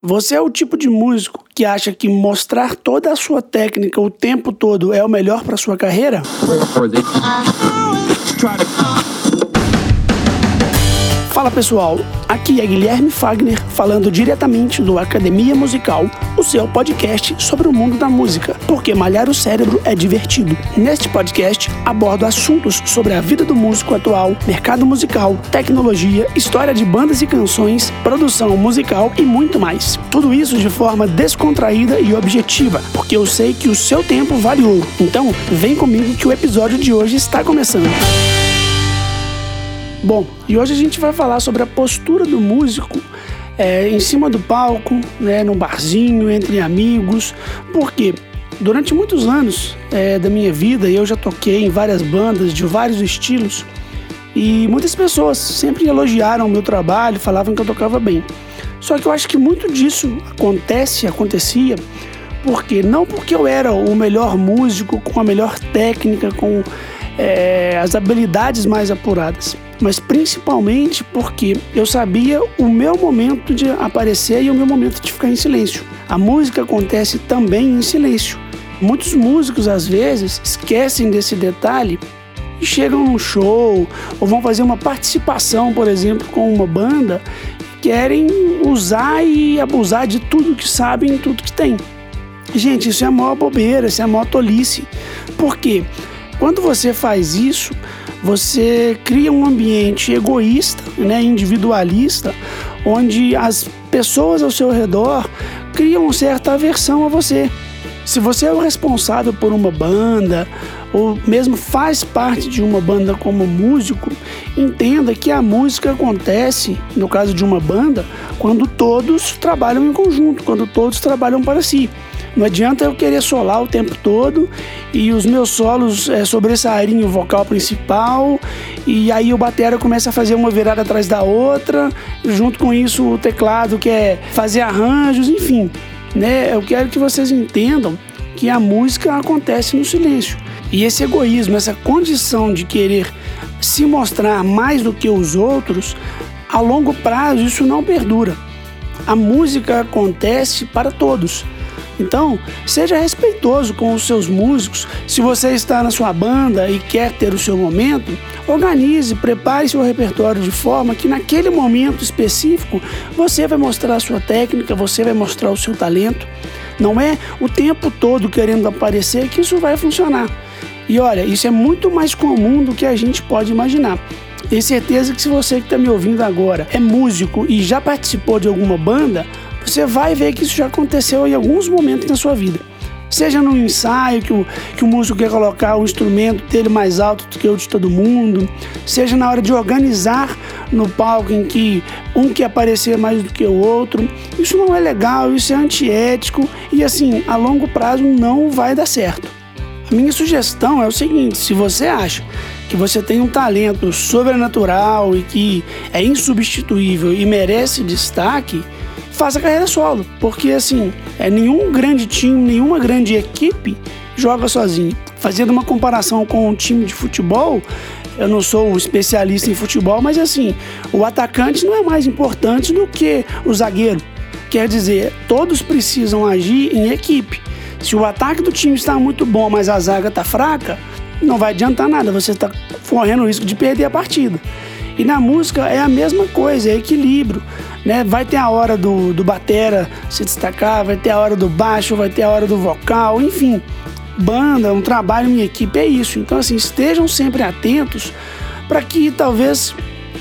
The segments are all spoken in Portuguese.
Você é o tipo de músico que acha que mostrar toda a sua técnica o tempo todo é o melhor para sua carreira? Fala pessoal, aqui é Guilherme Fagner falando diretamente do Academia Musical, o seu podcast sobre o mundo da música, porque malhar o cérebro é divertido. Neste podcast abordo assuntos sobre a vida do músico atual, mercado musical, tecnologia, história de bandas e canções, produção musical e muito mais. Tudo isso de forma descontraída e objetiva, porque eu sei que o seu tempo vale ouro. Então, vem comigo que o episódio de hoje está começando. Bom, e hoje a gente vai falar sobre a postura do músico é, em cima do palco, né, num barzinho, entre amigos, porque durante muitos anos é, da minha vida eu já toquei em várias bandas de vários estilos. E muitas pessoas sempre elogiaram o meu trabalho, falavam que eu tocava bem. Só que eu acho que muito disso acontece, acontecia, porque não porque eu era o melhor músico, com a melhor técnica, com é, as habilidades mais apuradas mas principalmente porque eu sabia o meu momento de aparecer e o meu momento de ficar em silêncio. A música acontece também em silêncio. Muitos músicos às vezes esquecem desse detalhe e chegam num show ou vão fazer uma participação, por exemplo, com uma banda querem usar e abusar de tudo que sabem, tudo que tem. Gente, isso é a maior bobeira, isso é a maior tolice. Por quê? Quando você faz isso, você cria um ambiente egoísta, né, individualista, onde as pessoas ao seu redor criam certa aversão a você. Se você é o responsável por uma banda, ou mesmo faz parte de uma banda como músico, entenda que a música acontece, no caso de uma banda, quando todos trabalham em conjunto, quando todos trabalham para si. Não adianta eu querer solar o tempo todo e os meus solos é, sobressaírem o vocal principal e aí o batera começa a fazer uma virada atrás da outra, junto com isso o teclado quer fazer arranjos, enfim. Né? Eu quero que vocês entendam que a música acontece no silêncio. E esse egoísmo, essa condição de querer se mostrar mais do que os outros, a longo prazo isso não perdura. A música acontece para todos. Então, seja respeitoso com os seus músicos. Se você está na sua banda e quer ter o seu momento, organize, prepare seu repertório de forma que naquele momento específico você vai mostrar a sua técnica, você vai mostrar o seu talento. Não é o tempo todo querendo aparecer que isso vai funcionar. E olha, isso é muito mais comum do que a gente pode imaginar. Tenho certeza que se você que está me ouvindo agora é músico e já participou de alguma banda, você vai ver que isso já aconteceu em alguns momentos na sua vida. Seja no ensaio que o, que o músico quer colocar o instrumento dele mais alto do que o de todo mundo, seja na hora de organizar no palco em que um quer aparecer mais do que o outro. Isso não é legal, isso é antiético e assim, a longo prazo não vai dar certo. A minha sugestão é o seguinte: se você acha que você tem um talento sobrenatural e que é insubstituível e merece destaque, faça carreira solo, porque assim, é nenhum grande time, nenhuma grande equipe joga sozinho. Fazendo uma comparação com um time de futebol, eu não sou especialista em futebol, mas assim, o atacante não é mais importante do que o zagueiro. Quer dizer, todos precisam agir em equipe. Se o ataque do time está muito bom, mas a zaga está fraca, não vai adiantar nada, você está correndo o risco de perder a partida. E na música é a mesma coisa, é equilíbrio. Né? Vai ter a hora do, do batera se destacar, vai ter a hora do baixo, vai ter a hora do vocal, enfim. Banda, um trabalho em equipe é isso. Então, assim, estejam sempre atentos para que talvez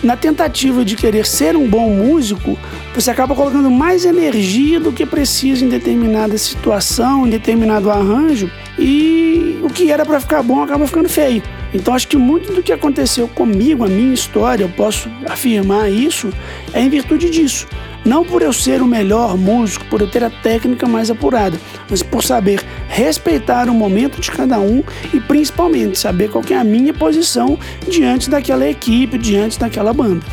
na tentativa de querer ser um bom músico, você acaba colocando mais energia do que precisa em determinada situação, em determinado arranjo, e o que era para ficar bom acaba ficando feio. Então acho que muito do que aconteceu comigo, a minha história, eu posso afirmar isso, é em virtude disso. Não por eu ser o melhor músico, por eu ter a técnica mais apurada, mas por saber respeitar o momento de cada um e principalmente saber qual é a minha posição diante daquela equipe, diante daquela banda.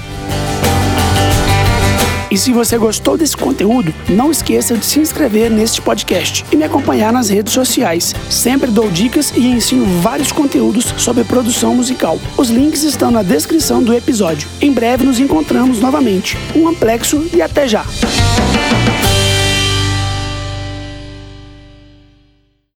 E se você gostou desse conteúdo, não esqueça de se inscrever neste podcast e me acompanhar nas redes sociais. Sempre dou dicas e ensino vários conteúdos sobre produção musical. Os links estão na descrição do episódio. Em breve nos encontramos novamente. Um amplexo e até já!